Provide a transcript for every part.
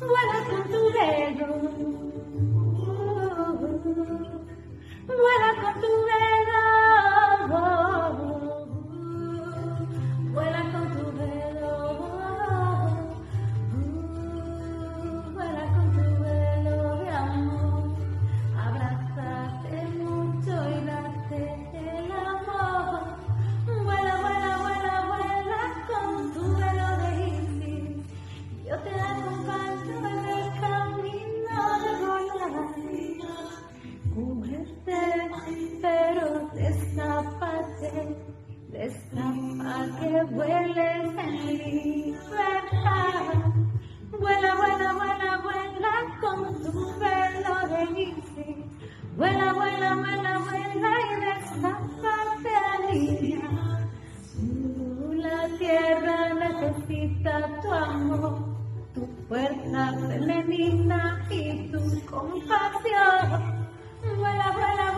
Vuela con canturero, vuela Escapa que vueles en libertad. Vuela, vuela, vuela, vuela con tu pelo de iris. Vuela, vuela, vuela, vuela y destápate a. La tierra necesita tu amor, tu fuerza femenina y tu compasión. Vuela, vuela,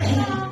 Thank you.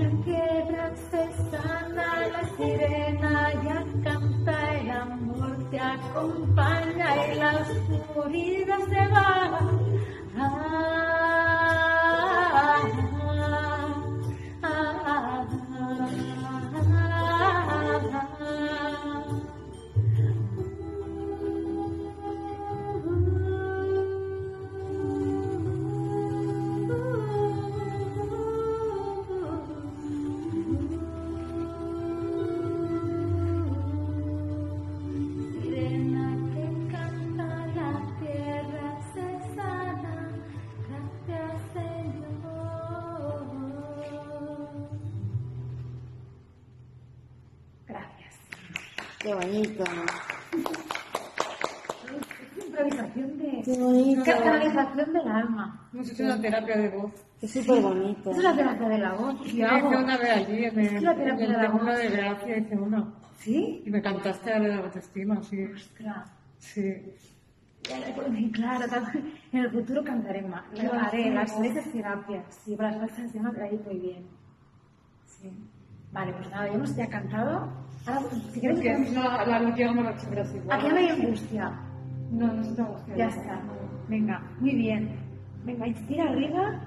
La piedra se sana, la sirena ya canta, el amor te acompaña y la oscuridad se va. Qué bonito. Es improvisación de. Qué bonito. Canalización del alma. Hemos hecho una terapia de voz. Es súper bonito. Es la terapia de la voz. Sí, Yo hago. hice una vez allí, en Es el, la terapia en de la voz. de Gracia hice una. ¿Sí? Y me cantaste la de la autoestima, sí. Ostras. Sí. Claro, en el futuro cantaré más. Lo haré, las veces terapias. Sí, para las veces de me ha ido muy bien. Sí. Vale, pues nada, ya hemos ya cantado. Ahora, si quieres, Porque no, la es igual. aquí no hay angustia. No, no te angustia. Ya está. Venga, muy bien. Venga, estira arriba.